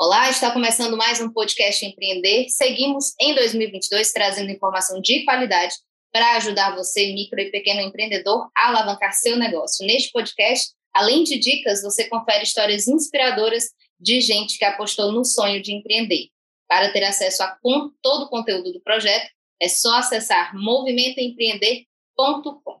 Olá, está começando mais um podcast Empreender. Seguimos em 2022 trazendo informação de qualidade para ajudar você, micro e pequeno empreendedor, a alavancar seu negócio. Neste podcast, além de dicas, você confere histórias inspiradoras de gente que apostou no sonho de empreender. Para ter acesso a todo o conteúdo do projeto, é só acessar movimentoempreender.com.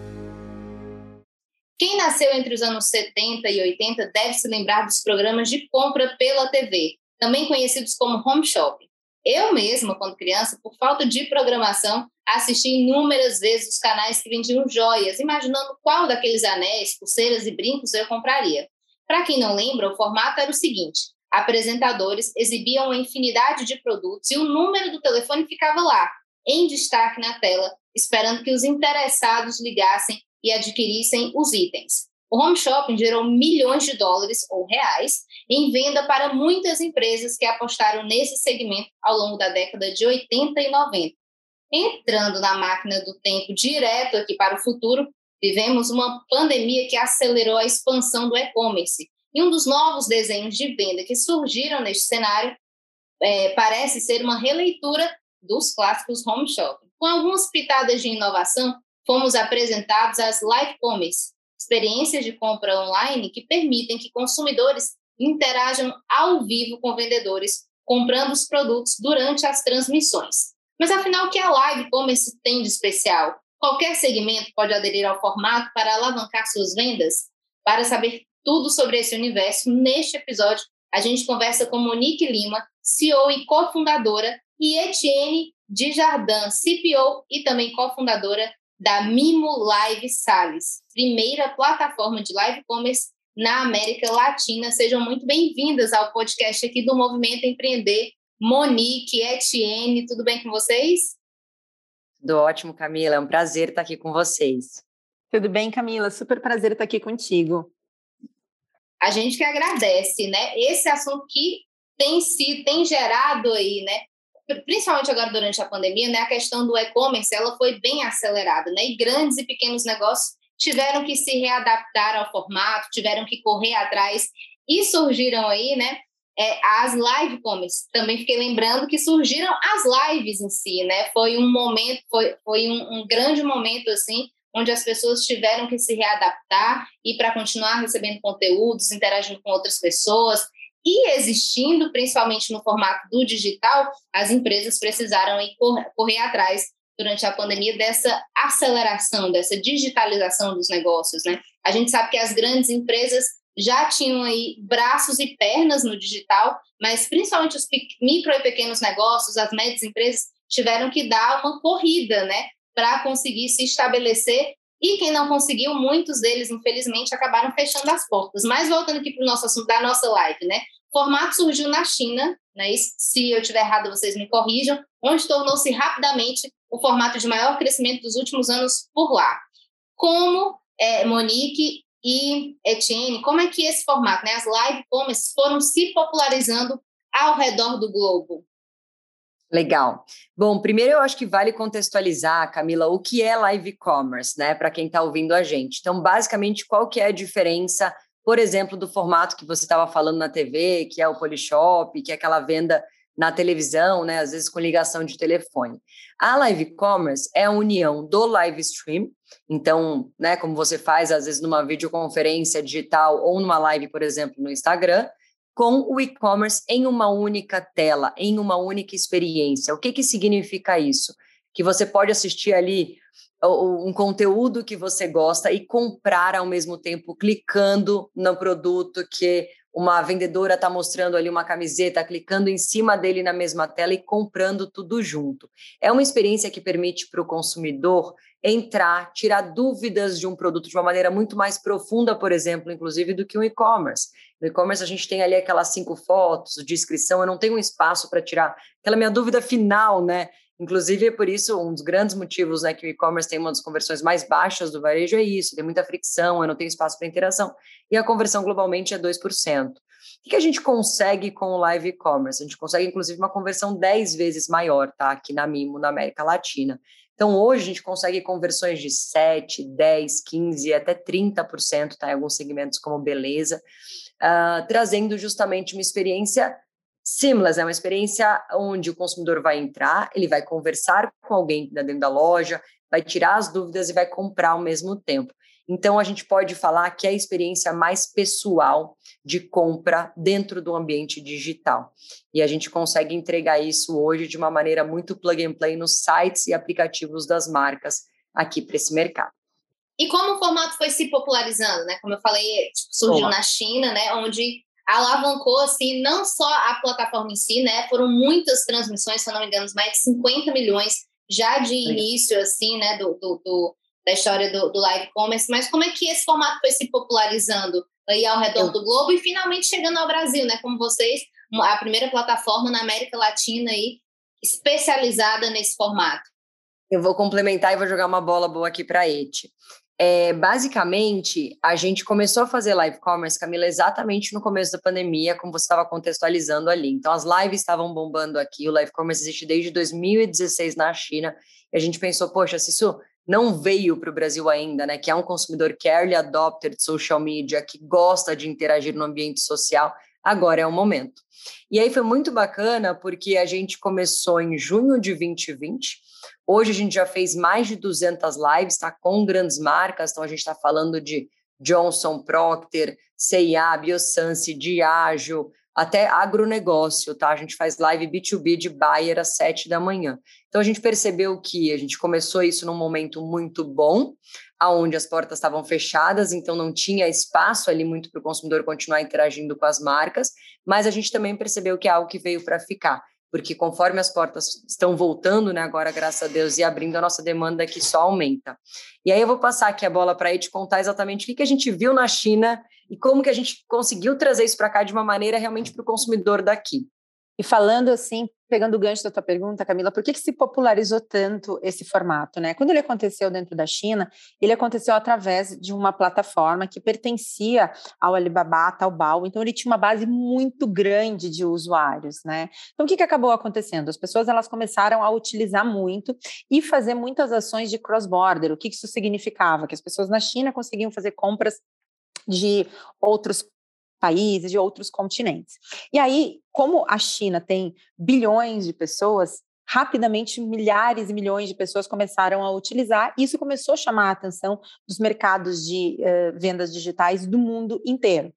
Quem nasceu entre os anos 70 e 80 deve se lembrar dos programas de compra pela TV, também conhecidos como home shopping. Eu mesma, quando criança, por falta de programação, assisti inúmeras vezes os canais que vendiam joias, imaginando qual daqueles anéis, pulseiras e brincos eu compraria. Para quem não lembra, o formato era o seguinte: apresentadores exibiam uma infinidade de produtos e o número do telefone ficava lá, em destaque na tela, esperando que os interessados ligassem e adquirissem os itens. O home shopping gerou milhões de dólares ou reais em venda para muitas empresas que apostaram nesse segmento ao longo da década de 80 e 90. Entrando na máquina do tempo direto aqui para o futuro, vivemos uma pandemia que acelerou a expansão do e-commerce. E um dos novos desenhos de venda que surgiram neste cenário é, parece ser uma releitura dos clássicos home shopping. Com algumas pitadas de inovação, fomos apresentados as live commerce, experiências de compra online que permitem que consumidores interajam ao vivo com vendedores, comprando os produtos durante as transmissões. Mas afinal, o que a live commerce tem de especial? Qualquer segmento pode aderir ao formato para alavancar suas vendas? Para saber tudo sobre esse universo, neste episódio, a gente conversa com Monique Lima, CEO e cofundadora, e Etienne Dijardin, CPO e também cofundadora da Mimo Live Sales, primeira plataforma de live commerce na América Latina. Sejam muito bem-vindas ao podcast aqui do Movimento Empreender. Monique, Etienne, tudo bem com vocês? Tudo ótimo, Camila. É um prazer estar aqui com vocês. Tudo bem, Camila? Super prazer estar aqui contigo. A gente que agradece, né? Esse assunto que tem sido, tem gerado aí, né? Principalmente agora durante a pandemia, né, a questão do e-commerce ela foi bem acelerada, né, e grandes e pequenos negócios tiveram que se readaptar ao formato, tiveram que correr atrás e surgiram aí, né, é, as live commerce. Também fiquei lembrando que surgiram as lives em si, né, foi um momento, foi, foi um, um grande momento assim, onde as pessoas tiveram que se readaptar e para continuar recebendo conteúdos, interagindo com outras pessoas e existindo, principalmente no formato do digital, as empresas precisaram correr atrás durante a pandemia dessa aceleração, dessa digitalização dos negócios, né? A gente sabe que as grandes empresas já tinham aí braços e pernas no digital, mas principalmente os micro e pequenos negócios, as médias empresas tiveram que dar uma corrida, né, para conseguir se estabelecer e quem não conseguiu, muitos deles, infelizmente, acabaram fechando as portas. Mas voltando aqui para o nosso assunto da nossa live, né? O formato surgiu na China, né? se eu estiver errado, vocês me corrijam, onde tornou-se rapidamente o formato de maior crescimento dos últimos anos por lá. Como é, Monique e Etienne, como é que esse formato, né, as live commerce, foram se popularizando ao redor do globo? Legal. Bom, primeiro eu acho que vale contextualizar, Camila, o que é live commerce, né, para quem está ouvindo a gente. Então, basicamente, qual que é a diferença, por exemplo, do formato que você estava falando na TV, que é o Polishop, que é aquela venda na televisão, né, às vezes com ligação de telefone. A live commerce é a união do live stream, então, né, como você faz às vezes numa videoconferência digital ou numa live, por exemplo, no Instagram, com o e-commerce em uma única tela, em uma única experiência. O que, que significa isso? Que você pode assistir ali um conteúdo que você gosta e comprar ao mesmo tempo, clicando no produto que uma vendedora está mostrando ali uma camiseta, clicando em cima dele na mesma tela e comprando tudo junto. É uma experiência que permite para o consumidor entrar, tirar dúvidas de um produto de uma maneira muito mais profunda, por exemplo, inclusive, do que um e-commerce. No e-commerce, a gente tem ali aquelas cinco fotos de inscrição, eu não tenho um espaço para tirar aquela minha dúvida final, né? Inclusive, é por isso, um dos grandes motivos né, que o e-commerce tem uma das conversões mais baixas do varejo é isso, tem muita fricção, eu não tenho espaço para interação. E a conversão globalmente é 2%. O que a gente consegue com o live e-commerce? A gente consegue, inclusive, uma conversão 10 vezes maior, tá? Aqui na Mimo, na América Latina. Então, hoje a gente consegue conversões de 7, 10, 15, até 30%, tá? Em alguns segmentos como beleza, uh, trazendo justamente uma experiência seamless, é uma experiência onde o consumidor vai entrar, ele vai conversar com alguém dentro da loja, vai tirar as dúvidas e vai comprar ao mesmo tempo. Então, a gente pode falar que é a experiência mais pessoal de compra dentro do ambiente digital. E a gente consegue entregar isso hoje de uma maneira muito plug and play nos sites e aplicativos das marcas aqui para esse mercado. E como o formato foi se popularizando, né? Como eu falei, surgiu na China, né? Onde alavancou assim não só a plataforma em si, né? Foram muitas transmissões, se eu não me engano, mais de 50 milhões já de início assim, né, do, do, do da história do, do, live commerce, mas como é que esse formato foi se popularizando aí ao redor do globo e finalmente chegando ao Brasil, né? Como vocês, a primeira plataforma na América Latina aí especializada nesse formato. Eu vou complementar e vou jogar uma bola boa aqui para a Eti. É, basicamente, a gente começou a fazer live commerce, Camila, exatamente no começo da pandemia, como você estava contextualizando ali. Então, as lives estavam bombando aqui, o live commerce existe desde 2016 na China, e a gente pensou, poxa, se isso não veio para o Brasil ainda, né, que é um consumidor que é early adopter de social media, que gosta de interagir no ambiente social, agora é o momento. E aí foi muito bacana, porque a gente começou em junho de 2020, Hoje a gente já fez mais de 200 lives, tá? Com grandes marcas, então a gente está falando de Johnson, Procter, C&A, Biossance, Diageo, até agronegócio, tá? A gente faz live B2B de Bayer às 7 da manhã. Então a gente percebeu que a gente começou isso num momento muito bom, aonde as portas estavam fechadas, então não tinha espaço ali muito para o consumidor continuar interagindo com as marcas, mas a gente também percebeu que é algo que veio para ficar porque conforme as portas estão voltando, né, agora, graças a Deus, e abrindo, a nossa demanda aqui só aumenta. E aí eu vou passar aqui a bola para ele te contar exatamente o que, que a gente viu na China e como que a gente conseguiu trazer isso para cá de uma maneira realmente para o consumidor daqui. E falando assim, pegando o gancho da tua pergunta, Camila, por que, que se popularizou tanto esse formato? Né? Quando ele aconteceu dentro da China, ele aconteceu através de uma plataforma que pertencia ao Alibaba, Taobao, então ele tinha uma base muito grande de usuários. Né? Então, o que, que acabou acontecendo? As pessoas elas começaram a utilizar muito e fazer muitas ações de cross-border. O que, que isso significava? Que as pessoas na China conseguiam fazer compras de outros países, de outros continentes. E aí, como a China tem bilhões de pessoas, rapidamente milhares e milhões de pessoas começaram a utilizar, isso começou a chamar a atenção dos mercados de uh, vendas digitais do mundo inteiro.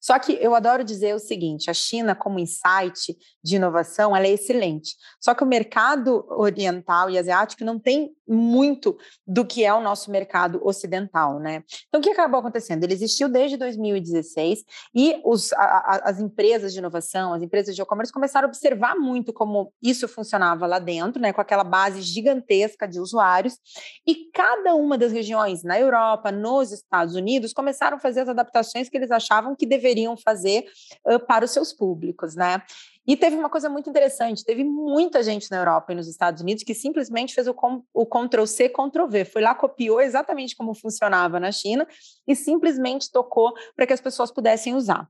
Só que eu adoro dizer o seguinte: a China, como insight de inovação, ela é excelente. Só que o mercado oriental e asiático não tem muito do que é o nosso mercado ocidental, né? Então, o que acabou acontecendo? Ele existiu desde 2016 e os, a, as empresas de inovação, as empresas de e-commerce começaram a observar muito como isso funcionava lá dentro, né? Com aquela base gigantesca de usuários e cada uma das regiões na Europa, nos Estados Unidos, começaram a fazer as adaptações que eles achavam que deveriam deveriam fazer uh, para os seus públicos, né? E teve uma coisa muito interessante: teve muita gente na Europa e nos Estados Unidos que simplesmente fez o, com, o Ctrl-C, Ctrl-V. Foi lá, copiou exatamente como funcionava na China e simplesmente tocou para que as pessoas pudessem usar.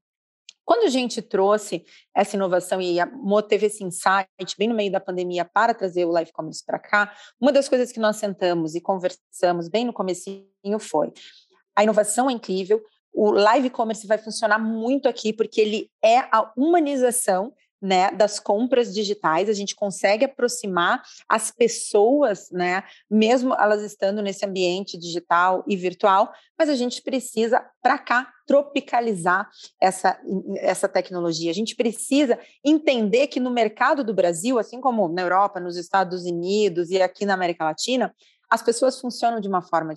Quando a gente trouxe essa inovação e a Mo teve esse insight bem no meio da pandemia para trazer o live commerce para cá, uma das coisas que nós sentamos e conversamos bem no comecinho foi a inovação é incrível, o live commerce vai funcionar muito aqui porque ele é a humanização né, das compras digitais, a gente consegue aproximar as pessoas, né, mesmo elas estando nesse ambiente digital e virtual, mas a gente precisa para cá tropicalizar essa, essa tecnologia. A gente precisa entender que no mercado do Brasil, assim como na Europa, nos Estados Unidos e aqui na América Latina, as pessoas funcionam de uma forma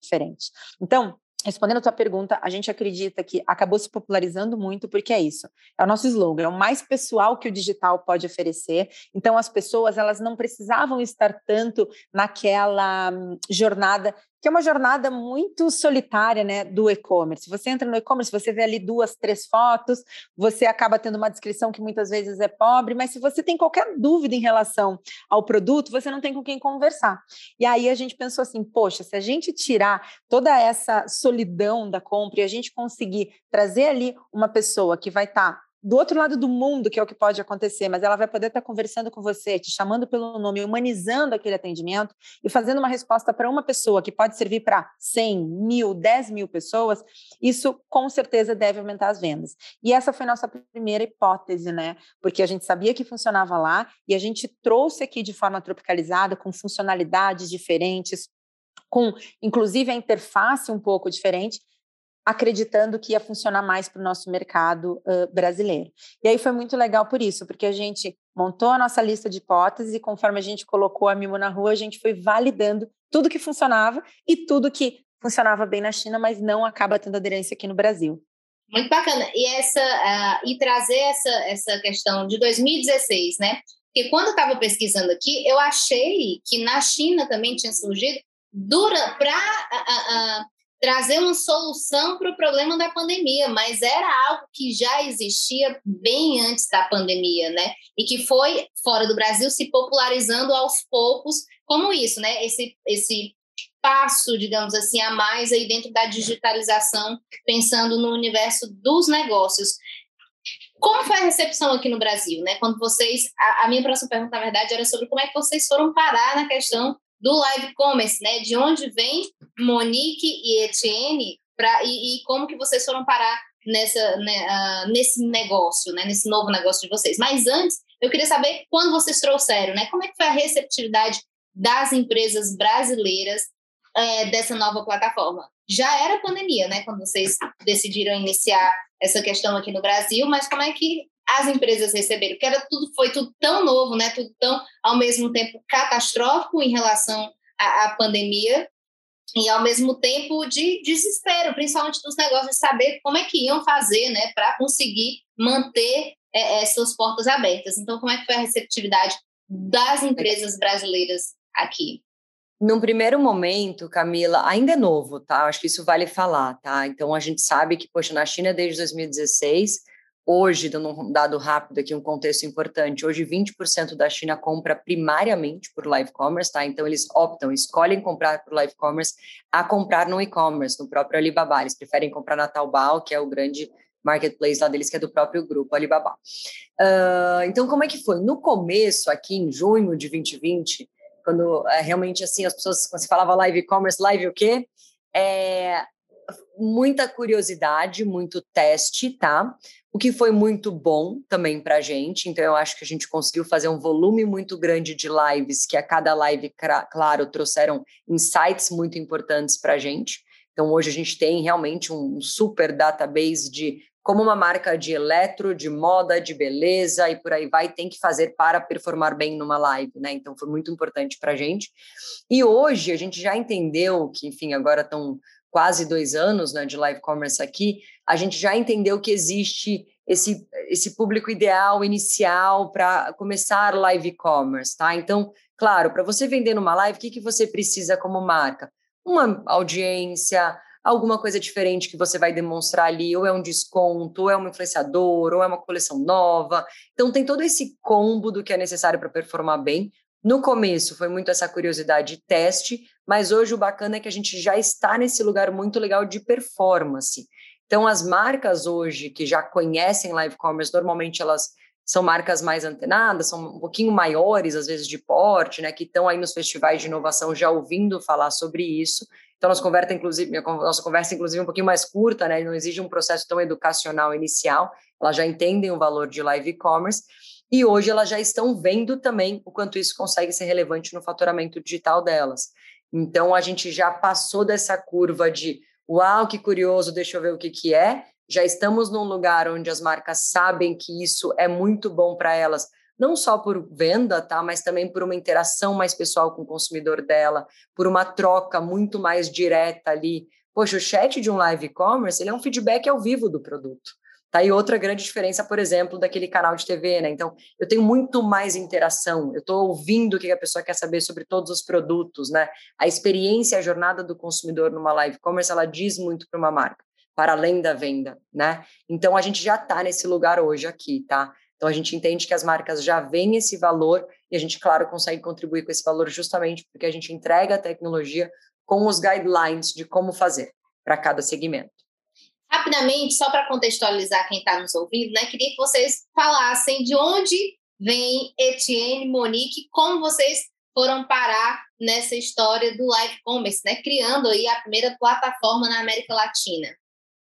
diferente. Então, respondendo a tua pergunta, a gente acredita que acabou se popularizando muito porque é isso. É o nosso slogan, é o mais pessoal que o digital pode oferecer. Então as pessoas, elas não precisavam estar tanto naquela hum, jornada que é uma jornada muito solitária né, do e-commerce. Você entra no e-commerce, você vê ali duas, três fotos, você acaba tendo uma descrição que muitas vezes é pobre, mas se você tem qualquer dúvida em relação ao produto, você não tem com quem conversar. E aí a gente pensou assim: poxa, se a gente tirar toda essa solidão da compra e a gente conseguir trazer ali uma pessoa que vai estar tá do outro lado do mundo, que é o que pode acontecer, mas ela vai poder estar conversando com você, te chamando pelo nome, humanizando aquele atendimento e fazendo uma resposta para uma pessoa que pode servir para 100, mil, 10 mil pessoas, isso com certeza deve aumentar as vendas. E essa foi nossa primeira hipótese, né? Porque a gente sabia que funcionava lá e a gente trouxe aqui de forma tropicalizada, com funcionalidades diferentes, com inclusive a interface um pouco diferente, acreditando que ia funcionar mais para o nosso mercado uh, brasileiro. E aí foi muito legal por isso, porque a gente montou a nossa lista de hipóteses e conforme a gente colocou a Mimo na rua, a gente foi validando tudo que funcionava e tudo que funcionava bem na China, mas não acaba tendo aderência aqui no Brasil. Muito bacana. E essa uh, e trazer essa essa questão de 2016, né? Porque quando eu estava pesquisando aqui, eu achei que na China também tinha surgido dura para uh, uh, trazer uma solução para o problema da pandemia, mas era algo que já existia bem antes da pandemia, né? E que foi fora do Brasil se popularizando aos poucos, como isso, né? Esse esse passo, digamos assim, a mais aí dentro da digitalização, pensando no universo dos negócios. Como foi a recepção aqui no Brasil, né? Quando vocês, a, a minha próxima pergunta, na verdade, era sobre como é que vocês foram parar na questão do live commerce, né? De onde vem Monique e Etienne pra, e, e como que vocês foram parar nessa, né, uh, nesse negócio, né? Nesse novo negócio de vocês. Mas antes, eu queria saber quando vocês trouxeram, né? Como é que foi a receptividade das empresas brasileiras é, dessa nova plataforma? Já era pandemia, né? Quando vocês decidiram iniciar essa questão aqui no Brasil, mas como é que as empresas receberam, porque era tudo, foi tudo tão novo, né? Tudo tão, ao mesmo tempo, catastrófico em relação à, à pandemia e, ao mesmo tempo, de desespero, principalmente dos negócios, de saber como é que iam fazer, né? Para conseguir manter é, é, suas portas abertas. Então, como é que foi a receptividade das empresas brasileiras aqui? Num primeiro momento, Camila, ainda é novo, tá? Acho que isso vale falar, tá? Então, a gente sabe que, poxa, na China desde 2016 Hoje, dando um dado rápido aqui, um contexto importante, hoje 20% da China compra primariamente por live commerce, tá? Então eles optam, escolhem comprar por live commerce a comprar no e-commerce, no próprio Alibaba. Eles preferem comprar na Taobao, que é o grande marketplace lá deles, que é do próprio grupo Alibaba. Uh, então, como é que foi? No começo, aqui em junho de 2020, quando é, realmente assim as pessoas, quando se falava live e-commerce, live o quê? É, muita curiosidade, muito teste, tá? O que foi muito bom também para a gente. Então, eu acho que a gente conseguiu fazer um volume muito grande de lives, que a cada live, claro, trouxeram insights muito importantes para a gente. Então, hoje a gente tem realmente um super database de como uma marca de eletro, de moda, de beleza e por aí vai, tem que fazer para performar bem numa live, né? Então, foi muito importante para a gente. E hoje a gente já entendeu que, enfim, agora estão quase dois anos né, de live commerce aqui, a gente já entendeu que existe esse, esse público ideal inicial para começar live commerce, tá? Então, claro, para você vender numa live, o que, que você precisa como marca? Uma audiência, alguma coisa diferente que você vai demonstrar ali, ou é um desconto, ou é um influenciador, ou é uma coleção nova. Então, tem todo esse combo do que é necessário para performar bem. No começo foi muito essa curiosidade de teste, mas hoje o bacana é que a gente já está nesse lugar muito legal de performance. Então, as marcas hoje que já conhecem live commerce, normalmente elas são marcas mais antenadas, são um pouquinho maiores, às vezes de porte, né, que estão aí nos festivais de inovação já ouvindo falar sobre isso. Então, nossa conversa, inclusive, nossa conversa, inclusive, é um pouquinho mais curta, né, não exige um processo tão educacional inicial, elas já entendem o valor de live e-commerce, e hoje elas já estão vendo também o quanto isso consegue ser relevante no faturamento digital delas. Então, a gente já passou dessa curva de uau, que curioso, deixa eu ver o que, que é. Já estamos num lugar onde as marcas sabem que isso é muito bom para elas, não só por venda, tá, mas também por uma interação mais pessoal com o consumidor dela, por uma troca muito mais direta ali Poxa, o chat de um live e-commerce, ele é um feedback ao vivo do produto. Tá aí outra grande diferença, por exemplo, daquele canal de TV, né? Então, eu tenho muito mais interação, eu estou ouvindo o que a pessoa quer saber sobre todos os produtos, né? A experiência, a jornada do consumidor numa live commerce, ela diz muito para uma marca, para além da venda, né? Então, a gente já está nesse lugar hoje aqui, tá? Então, a gente entende que as marcas já veem esse valor e a gente, claro, consegue contribuir com esse valor justamente porque a gente entrega a tecnologia com os guidelines de como fazer para cada segmento. Rapidamente, só para contextualizar quem está nos ouvindo, né, queria que vocês falassem de onde vem Etienne, Monique, como vocês foram parar nessa história do live commerce, né, criando aí a primeira plataforma na América Latina.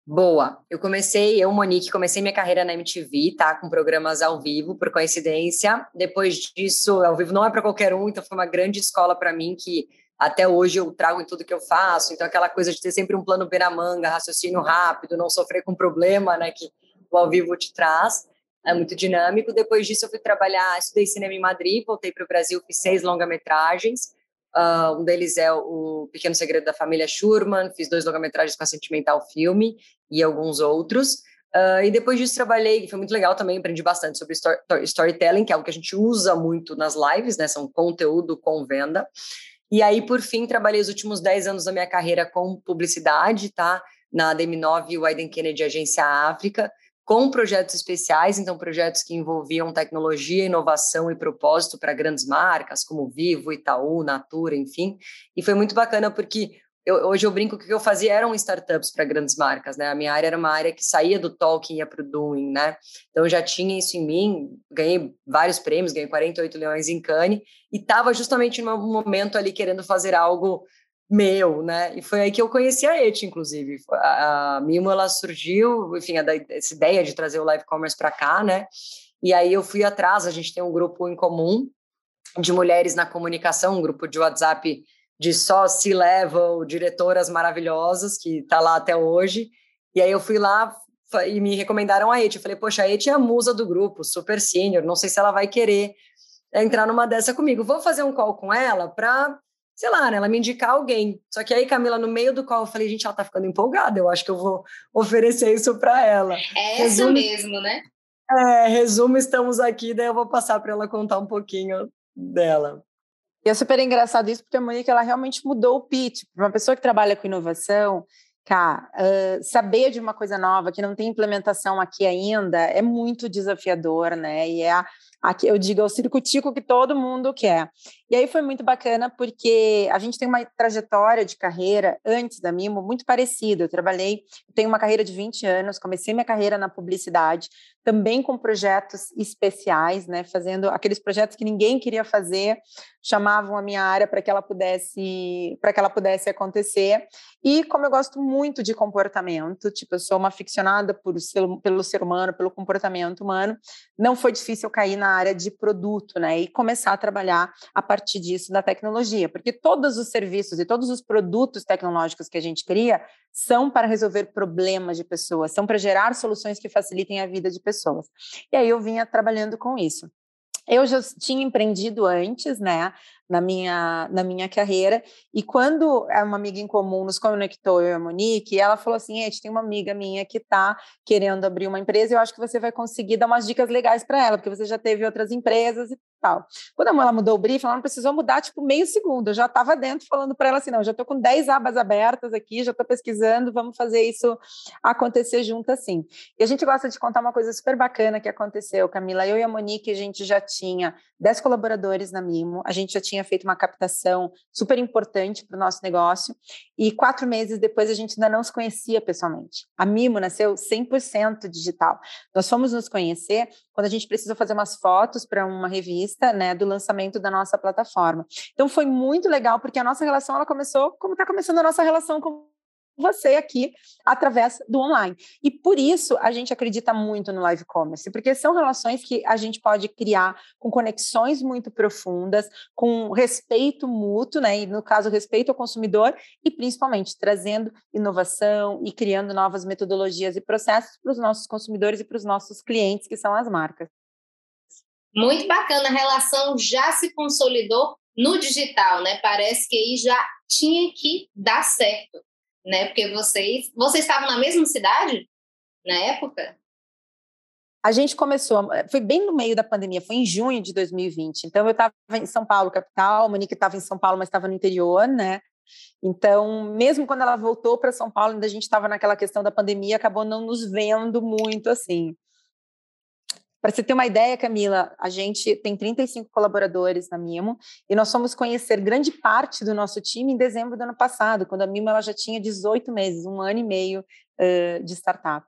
Boa. Eu comecei, eu, Monique, comecei minha carreira na MTV, tá? Com programas ao vivo, por coincidência. Depois disso, ao vivo não é para qualquer um, então foi uma grande escola para mim que até hoje eu trago em tudo que eu faço. Então, aquela coisa de ter sempre um plano B na manga, raciocínio rápido, não sofrer com problema, né, que o ao vivo te traz. É muito dinâmico. Depois disso, eu fui trabalhar, estudei cinema em Madrid, voltei para o Brasil, fiz seis longa-metragens. Uh, um deles é o Pequeno Segredo da Família Schurman, fiz dois longa-metragens com a Sentimental Filme e alguns outros. Uh, e depois disso trabalhei, foi muito legal também, aprendi bastante sobre story, storytelling, que é algo que a gente usa muito nas lives, né? São conteúdo com venda. E aí, por fim, trabalhei os últimos 10 anos da minha carreira com publicidade, tá? Na DM9 e Wyden Kennedy Agência África, com projetos especiais, então projetos que envolviam tecnologia, inovação e propósito para grandes marcas, como Vivo, Itaú, Natura, enfim. E foi muito bacana porque eu, hoje eu brinco que o que eu fazia eram startups para grandes marcas, né? A minha área era uma área que saía do talking e ia para o doing, né? Então eu já tinha isso em mim, ganhei vários prêmios, ganhei 48 leões em Cannes e estava justamente no momento ali querendo fazer algo meu, né? E foi aí que eu conheci a ET, inclusive. A, a Mimo, ela surgiu, enfim, a, essa ideia de trazer o live commerce para cá, né? E aí eu fui atrás, a gente tem um grupo em comum de mulheres na comunicação, um grupo de WhatsApp de só C-level, diretoras maravilhosas, que está lá até hoje. E aí eu fui lá e me recomendaram a Eti. Eu falei, poxa, a Eti é a musa do grupo, super sênior, não sei se ela vai querer entrar numa dessa comigo. Vou fazer um call com ela para, sei lá, né, ela me indicar alguém. Só que aí, Camila, no meio do call, eu falei, gente, ela tá ficando empolgada, eu acho que eu vou oferecer isso para ela. É essa resumo, mesmo, né? É, resumo, estamos aqui, daí eu vou passar para ela contar um pouquinho dela. E é super engraçado isso, porque a Monique ela realmente mudou o pitch. Para uma pessoa que trabalha com inovação, cá, uh, saber de uma coisa nova que não tem implementação aqui ainda é muito desafiador, né? E é a, aqui eu digo, é o circuitico que todo mundo quer. E aí foi muito bacana porque a gente tem uma trajetória de carreira antes da Mimo muito parecida. Eu trabalhei, tenho uma carreira de 20 anos, comecei minha carreira na publicidade, também com projetos especiais, né, fazendo aqueles projetos que ninguém queria fazer, chamavam a minha área para que ela pudesse, para que ela pudesse acontecer. E como eu gosto muito de comportamento, tipo, eu sou uma aficionada por pelo ser humano, pelo comportamento humano, não foi difícil cair na área de produto, né, e começar a trabalhar a partir disso da tecnologia, porque todos os serviços e todos os produtos tecnológicos que a gente cria são para resolver problemas de pessoas, são para gerar soluções que facilitem a vida de pessoas. E aí eu vinha trabalhando com isso. Eu já tinha empreendido antes, né, na minha, na minha carreira, e quando uma amiga em comum nos conectou, eu e a Monique, ela falou assim, gente, tem uma amiga minha que está querendo abrir uma empresa, e eu acho que você vai conseguir dar umas dicas legais para ela, porque você já teve outras empresas e tal. Quando ela mudou o brief, ela não precisou mudar, tipo, meio segundo. Eu já estava dentro falando para ela assim: não, já estou com 10 abas abertas aqui, já estou pesquisando, vamos fazer isso acontecer junto assim. E a gente gosta de contar uma coisa super bacana que aconteceu, Camila. Eu e a Monique, a gente já tinha 10 colaboradores na Mimo, a gente já tinha feito uma captação super importante para o nosso negócio, e quatro meses depois a gente ainda não se conhecia pessoalmente. A Mimo nasceu 100% digital. Nós fomos nos conhecer quando a gente precisou fazer umas fotos para uma revista, né, do lançamento da nossa plataforma. Então foi muito legal porque a nossa relação ela começou como está começando a nossa relação com você aqui através do online. E por isso a gente acredita muito no live commerce, porque são relações que a gente pode criar com conexões muito profundas, com respeito mútuo, né? E no caso, respeito ao consumidor e principalmente trazendo inovação e criando novas metodologias e processos para os nossos consumidores e para os nossos clientes, que são as marcas. Muito bacana, a relação já se consolidou no digital, né? Parece que aí já tinha que dar certo né? Porque vocês, vocês estavam na mesma cidade na época? A gente começou, foi bem no meio da pandemia, foi em junho de 2020. Então, eu estava em São Paulo, capital, a Monique estava em São Paulo, mas estava no interior, né? Então, mesmo quando ela voltou para São Paulo, ainda a gente estava naquela questão da pandemia, acabou não nos vendo muito assim. Para você ter uma ideia, Camila, a gente tem 35 colaboradores na Mimo e nós fomos conhecer grande parte do nosso time em dezembro do ano passado, quando a Mimo ela já tinha 18 meses, um ano e meio uh, de startup.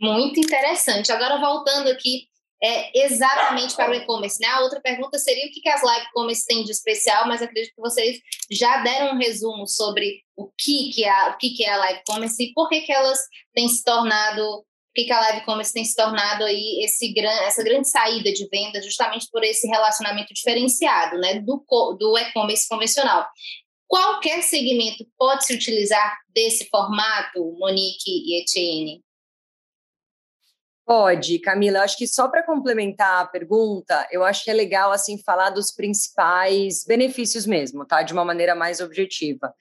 Muito interessante. Agora, voltando aqui é, exatamente para o e-commerce. Né? A outra pergunta seria o que, que as live commerce têm de especial, mas acredito que vocês já deram um resumo sobre o que, que, é, o que, que é a live commerce e por que, que elas têm se tornado, que, a live commerce tem se tornado aí esse gran, essa grande saída de venda, justamente por esse relacionamento diferenciado né, do, do e-commerce convencional. Qualquer segmento pode se utilizar desse formato, Monique e Etienne? Pode, Camila. Acho que só para complementar a pergunta, eu acho que é legal assim falar dos principais benefícios mesmo, tá? De uma maneira mais objetiva.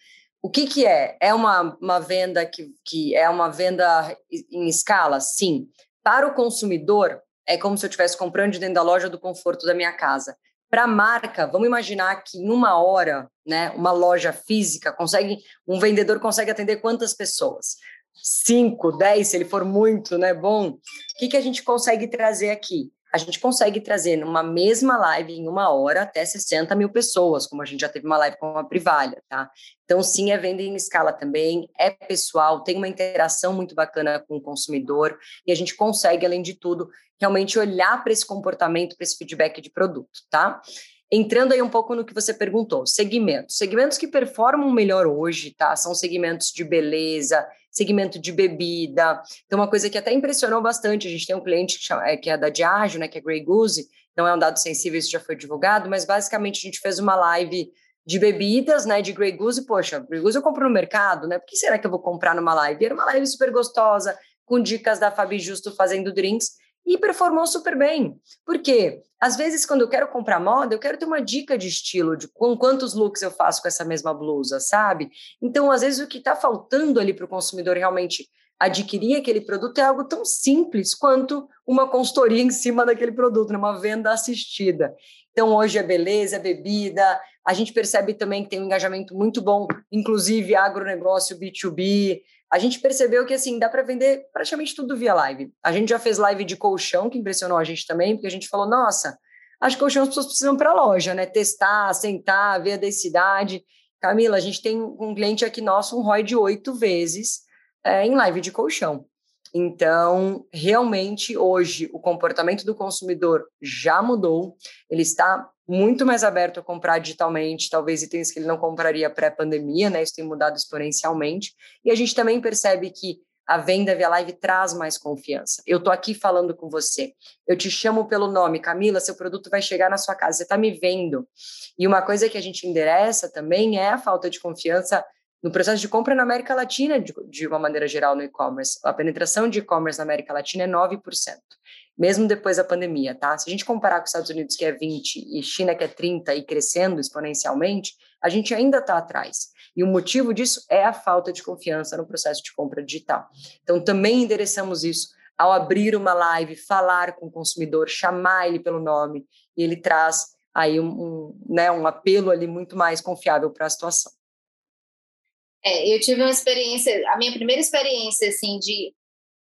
O que, que é? É uma, uma venda que, que é uma venda em escala? Sim. Para o consumidor, é como se eu estivesse comprando dentro da loja do conforto da minha casa. Para a marca, vamos imaginar que em uma hora, né, uma loja física consegue, um vendedor consegue atender quantas pessoas? 5, 10, se ele for muito né, bom, o que, que a gente consegue trazer aqui? A gente consegue trazer numa mesma live, em uma hora, até 60 mil pessoas, como a gente já teve uma live com a Privalha, tá? Então, sim, é venda em escala também, é pessoal, tem uma interação muito bacana com o consumidor, e a gente consegue, além de tudo, realmente olhar para esse comportamento, para esse feedback de produto, tá? Entrando aí um pouco no que você perguntou, segmentos. Segmentos que performam melhor hoje, tá? São segmentos de beleza, segmento de bebida. Então, uma coisa que até impressionou bastante, a gente tem um cliente que, chama, é, que é da Diageo, né, que é Grey Goose, não é um dado sensível, isso já foi divulgado, mas basicamente a gente fez uma live de bebidas, né, de Grey Goose, poxa, Grey Goose eu compro no mercado, né, por que será que eu vou comprar numa live? Era uma live super gostosa, com dicas da Fabi Justo fazendo drinks, e performou super bem. Por quê? Às vezes, quando eu quero comprar moda, eu quero ter uma dica de estilo, de com quantos looks eu faço com essa mesma blusa, sabe? Então, às vezes, o que está faltando ali para o consumidor realmente adquirir aquele produto é algo tão simples quanto uma consultoria em cima daquele produto, né? uma venda assistida. Então, hoje é beleza, é bebida. A gente percebe também que tem um engajamento muito bom, inclusive agronegócio B2B, a gente percebeu que assim dá para vender praticamente tudo via live. A gente já fez live de colchão, que impressionou a gente também, porque a gente falou: nossa, acho que colchão as pessoas precisam para a loja, né? Testar, sentar, ver a densidade. Camila, a gente tem um cliente aqui nosso, um ROI de oito vezes é, em live de colchão. Então, realmente, hoje, o comportamento do consumidor já mudou, ele está muito mais aberto a comprar digitalmente, talvez itens que ele não compraria pré-pandemia, né? Isso tem mudado exponencialmente. E a gente também percebe que a venda via live traz mais confiança. Eu estou aqui falando com você, eu te chamo pelo nome, Camila, seu produto vai chegar na sua casa, você está me vendo. E uma coisa que a gente endereça também é a falta de confiança no processo de compra na América Latina, de, de uma maneira geral, no e-commerce. A penetração de e-commerce na América Latina é 9% mesmo depois da pandemia, tá? Se a gente comparar com os Estados Unidos, que é 20, e China, que é 30 e crescendo exponencialmente, a gente ainda está atrás. E o motivo disso é a falta de confiança no processo de compra digital. Então, também endereçamos isso ao abrir uma live, falar com o consumidor, chamar ele pelo nome, e ele traz aí um, um né, um apelo ali muito mais confiável para a situação. É, eu tive uma experiência, a minha primeira experiência, assim, de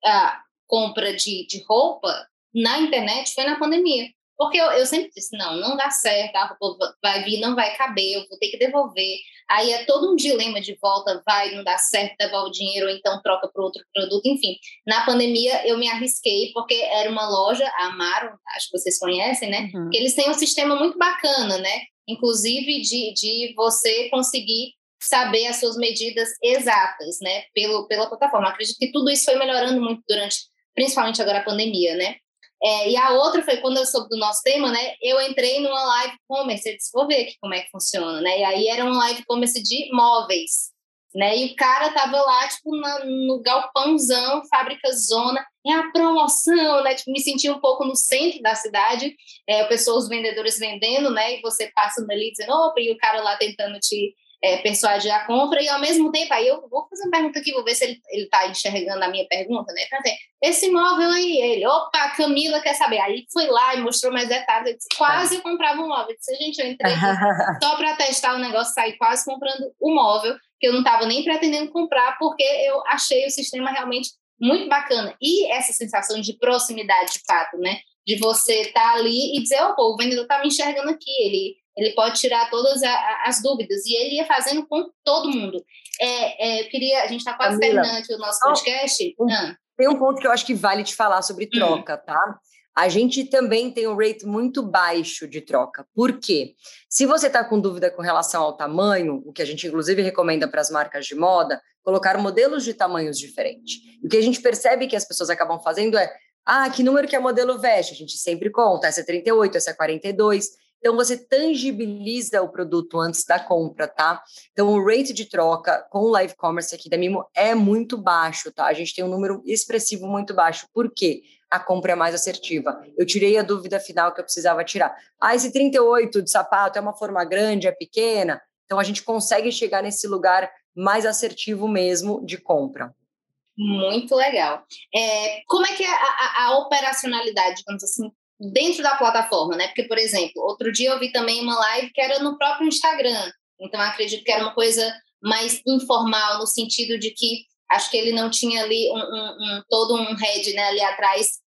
uh, compra de, de roupa na internet foi na pandemia. Porque eu, eu sempre disse, não, não dá certo, a roupa vai vir, não vai caber, eu vou ter que devolver. Aí é todo um dilema de volta, vai, não dá certo, devolve o dinheiro, ou então troca para outro produto, enfim. Na pandemia eu me arrisquei, porque era uma loja, a Amaro, acho que vocês conhecem, né? Uhum. Que eles têm um sistema muito bacana, né? Inclusive de, de você conseguir saber as suas medidas exatas, né? Pelo, pela plataforma. Acredito que tudo isso foi melhorando muito durante, principalmente agora a pandemia, né? É, e a outra foi quando eu soube do nosso tema, né? Eu entrei numa live commerce, eu disse, vou ver aqui como é que funciona, né? E aí era uma live commerce de móveis, né? E o cara tava lá, tipo, na, no galpãozão, fábrica zona, é a promoção, né? Tipo, me senti um pouco no centro da cidade, é, pessoas, os vendedores vendendo, né? E você passa ali dizendo, opa, e o cara lá tentando te é, persuadir a compra, e ao mesmo tempo, aí eu vou fazer uma pergunta aqui, vou ver se ele está enxergando a minha pergunta, né? Esse imóvel aí, ele, opa, Camila quer saber. Aí foi lá e mostrou mais detalhes, eu disse, quase comprava um móvel. Eu disse, gente, eu entrei só para testar o negócio, saí quase comprando o móvel, que eu não estava nem pretendendo comprar, porque eu achei o sistema realmente muito bacana. E essa sensação de proximidade, de fato, né? De você estar tá ali e dizer, oh, pô, o vendedor está me enxergando aqui, ele ele pode tirar todas a, as dúvidas, e ele ia fazendo com todo mundo. É, é, queria, a gente está quase Camila, terminando o nosso podcast. Um, ah. Tem um ponto que eu acho que vale te falar sobre hum. troca, hum. tá? A gente também tem um rate muito baixo de troca. Por quê? Se você está com dúvida com relação ao tamanho, o que a gente inclusive recomenda para as marcas de moda, colocar modelos de tamanhos diferentes. O que a gente percebe que as pessoas acabam fazendo é ah, que número que a modelo veste? A gente sempre conta, essa é 38, essa é 42. Então, você tangibiliza o produto antes da compra, tá? Então, o rate de troca com o live commerce aqui da Mimo é muito baixo, tá? A gente tem um número expressivo muito baixo. Por quê? A compra é mais assertiva. Eu tirei a dúvida final que eu precisava tirar. Ah, esse 38 de sapato é uma forma grande, é pequena? Então, a gente consegue chegar nesse lugar mais assertivo mesmo de compra. Muito legal. É, como é que é a, a, a operacionalidade, digamos assim, dentro da plataforma, né? Porque, por exemplo, outro dia eu vi também uma live que era no próprio Instagram. Então, acredito que era uma coisa mais informal, no sentido de que acho que ele não tinha ali um, um, um todo um head né, ali atrás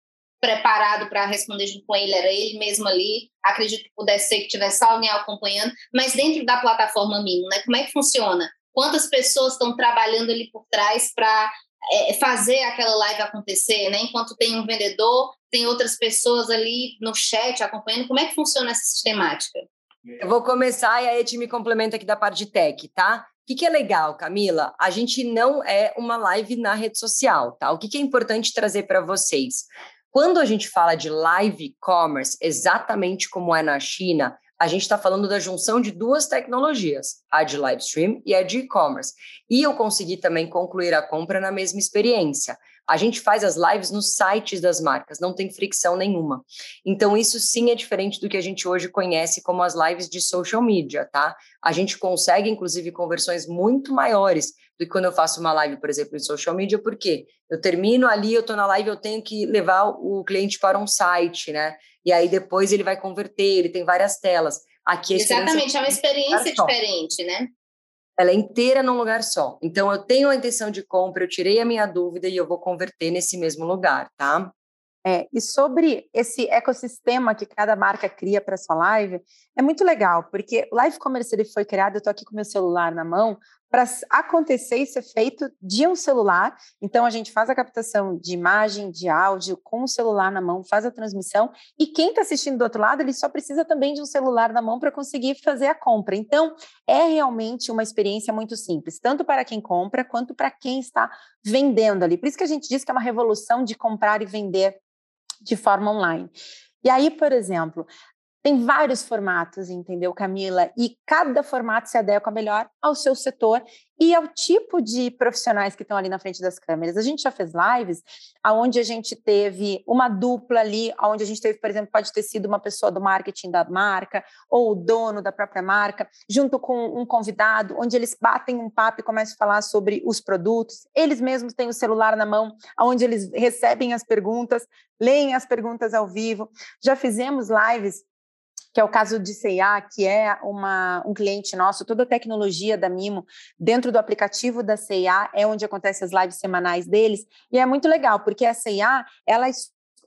preparado para responder junto com ele, era ele mesmo ali. Acredito que pudesse ser que tivesse alguém acompanhando, mas dentro da plataforma Mimo, né? Como é que funciona? Quantas pessoas estão trabalhando ali por trás para é, fazer aquela live acontecer, né? Enquanto tem um vendedor, tem outras pessoas ali no chat acompanhando. Como é que funciona essa sistemática? Eu vou começar e a gente me complementa aqui da parte de tech, tá? O que, que, é legal, Camila? A gente não é uma live na rede social, tá? O que, que é importante trazer para vocês? Quando a gente fala de live commerce, exatamente como é na China, a gente está falando da junção de duas tecnologias, a de live stream e a de e-commerce. E eu consegui também concluir a compra na mesma experiência. A gente faz as lives nos sites das marcas, não tem fricção nenhuma. Então, isso sim é diferente do que a gente hoje conhece como as lives de social media, tá? A gente consegue, inclusive, conversões muito maiores do que quando eu faço uma live, por exemplo, em social media, porque eu termino ali, eu estou na live, eu tenho que levar o cliente para um site, né? E aí depois ele vai converter, ele tem várias telas. Aqui Exatamente, é uma experiência diferente, né? Ela é inteira num lugar só. Então, eu tenho a intenção de compra, eu tirei a minha dúvida e eu vou converter nesse mesmo lugar, tá? É, e sobre esse ecossistema que cada marca cria para sua live, é muito legal, porque o Live Commerce ele foi criado, eu estou aqui com meu celular na mão, para acontecer e ser feito de um celular. Então, a gente faz a captação de imagem, de áudio, com o celular na mão, faz a transmissão, e quem está assistindo do outro lado, ele só precisa também de um celular na mão para conseguir fazer a compra. Então, é realmente uma experiência muito simples, tanto para quem compra, quanto para quem está vendendo ali. Por isso que a gente diz que é uma revolução de comprar e vender de forma online. E aí, por exemplo, tem vários formatos, entendeu, Camila? E cada formato se adequa melhor ao seu setor e ao tipo de profissionais que estão ali na frente das câmeras. A gente já fez lives aonde a gente teve uma dupla ali, aonde a gente teve, por exemplo, pode ter sido uma pessoa do marketing da marca ou o dono da própria marca, junto com um convidado, onde eles batem um papo e começam a falar sobre os produtos. Eles mesmos têm o celular na mão, aonde eles recebem as perguntas, leem as perguntas ao vivo. Já fizemos lives que é o caso de C&A, que é uma, um cliente nosso, toda a tecnologia da Mimo dentro do aplicativo da C&A é onde acontecem as lives semanais deles, e é muito legal, porque a C&A, ela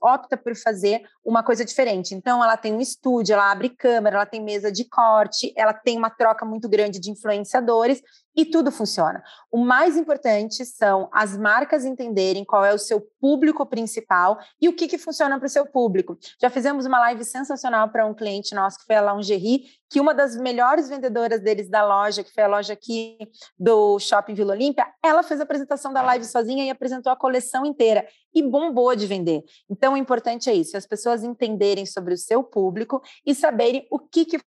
opta por fazer uma coisa diferente. Então, ela tem um estúdio, ela abre câmera, ela tem mesa de corte, ela tem uma troca muito grande de influenciadores e tudo funciona. O mais importante são as marcas entenderem qual é o seu público principal e o que, que funciona para o seu público. Já fizemos uma live sensacional para um cliente nosso que foi a Lingerie, que uma das melhores vendedoras deles da loja, que foi a loja aqui do Shopping Vila Olímpia, ela fez a apresentação da live sozinha e apresentou a coleção inteira e bombou de vender. Então, o importante é isso, as pessoas entenderem sobre o seu público e saberem o que, que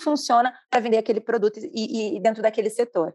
funciona para vender aquele produto e, e, dentro daquele setor.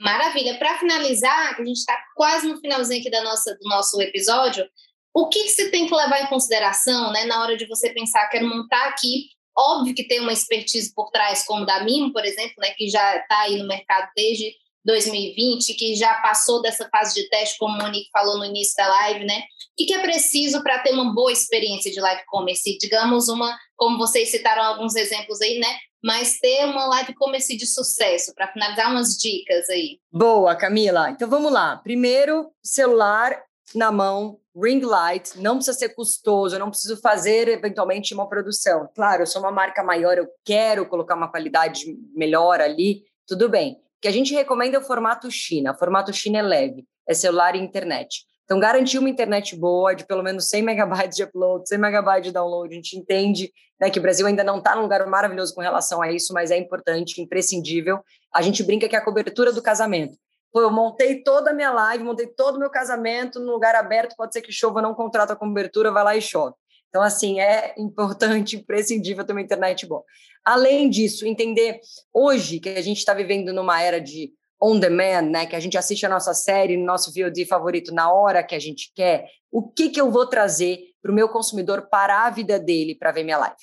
Maravilha. Para finalizar, a gente está quase no finalzinho aqui da nossa, do nosso episódio. O que, que você tem que levar em consideração né, na hora de você pensar, quero montar aqui Óbvio que tem uma expertise por trás, como da Mimo, por exemplo, né, que já está aí no mercado desde 2020, que já passou dessa fase de teste, como o Monique falou no início da live, né? O que, é preciso para ter uma boa experiência de live commerce? Digamos uma, como vocês citaram alguns exemplos aí, né? Mas ter uma live commerce de sucesso, para finalizar umas dicas aí. Boa, Camila. Então vamos lá. Primeiro, celular na mão, ring light, não precisa ser custoso, eu não preciso fazer eventualmente uma produção. Claro, eu sou uma marca maior, eu quero colocar uma qualidade melhor ali, tudo bem que a gente recomenda é o formato China. O formato China é leve, é celular e internet. Então, garantir uma internet boa, de pelo menos 100 megabytes de upload, 100 megabytes de download, a gente entende né, que o Brasil ainda não está num lugar maravilhoso com relação a isso, mas é importante, imprescindível. A gente brinca que é a cobertura do casamento. Pô, eu montei toda a minha live, montei todo o meu casamento num lugar aberto, pode ser que chova, não contrata a cobertura, vai lá e chove. Então, assim, é importante, imprescindível ter uma internet boa. Além disso, entender hoje que a gente está vivendo numa era de on demand, né, que a gente assiste a nossa série, no nosso VOD favorito na hora que a gente quer, o que, que eu vou trazer para o meu consumidor parar a vida dele para ver minha live?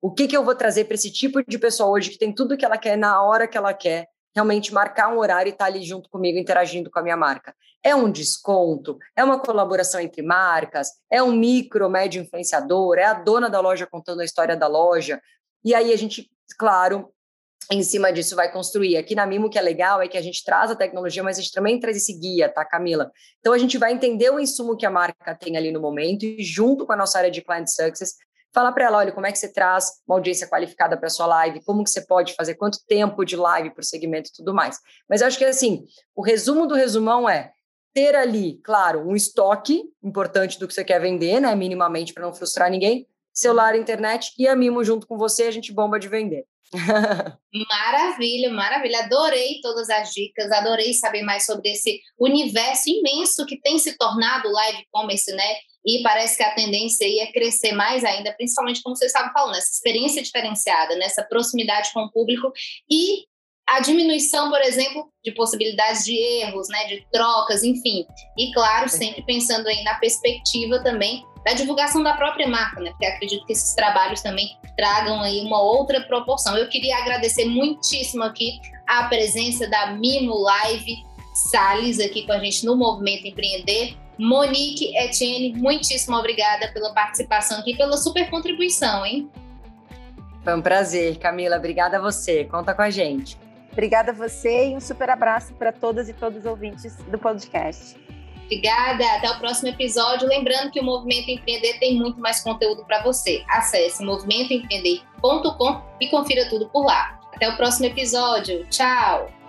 O que, que eu vou trazer para esse tipo de pessoa hoje que tem tudo que ela quer na hora que ela quer, realmente marcar um horário e estar tá ali junto comigo, interagindo com a minha marca? É um desconto? É uma colaboração entre marcas? É um micro, médio influenciador? É a dona da loja contando a história da loja? E aí a gente, claro, em cima disso vai construir. Aqui na Mimo, o que é legal é que a gente traz a tecnologia, mas a gente também traz esse guia, tá, Camila? Então a gente vai entender o insumo que a marca tem ali no momento e, junto com a nossa área de Client Success, falar para ela, olha, como é que você traz uma audiência qualificada para sua live, como que você pode fazer, quanto tempo de live por segmento e tudo mais. Mas eu acho que, assim, o resumo do resumão é ter ali, claro, um estoque importante do que você quer vender, né, minimamente para não frustrar ninguém, celular, internet e a Mimo junto com você, a gente bomba de vender. maravilha, maravilha. Adorei todas as dicas, adorei saber mais sobre esse universo imenso que tem se tornado o live commerce, né? E parece que a tendência ia é crescer mais ainda, principalmente como você estava falando, essa experiência diferenciada, nessa proximidade com o público e a diminuição, por exemplo, de possibilidades de erros, né, de trocas, enfim. E claro, sempre pensando aí na perspectiva também da divulgação da própria marca, né? Porque acredito que esses trabalhos também tragam aí uma outra proporção. Eu queria agradecer muitíssimo aqui a presença da Mimo Live Salles aqui com a gente no Movimento Empreender. Monique Etienne, muitíssimo obrigada pela participação aqui, pela super contribuição, hein? Foi um prazer, Camila. Obrigada a você. Conta com a gente. Obrigada a você e um super abraço para todas e todos os ouvintes do podcast. Obrigada, até o próximo episódio. Lembrando que o Movimento Empreender tem muito mais conteúdo para você. Acesse movimentoempreender.com e confira tudo por lá. Até o próximo episódio. Tchau!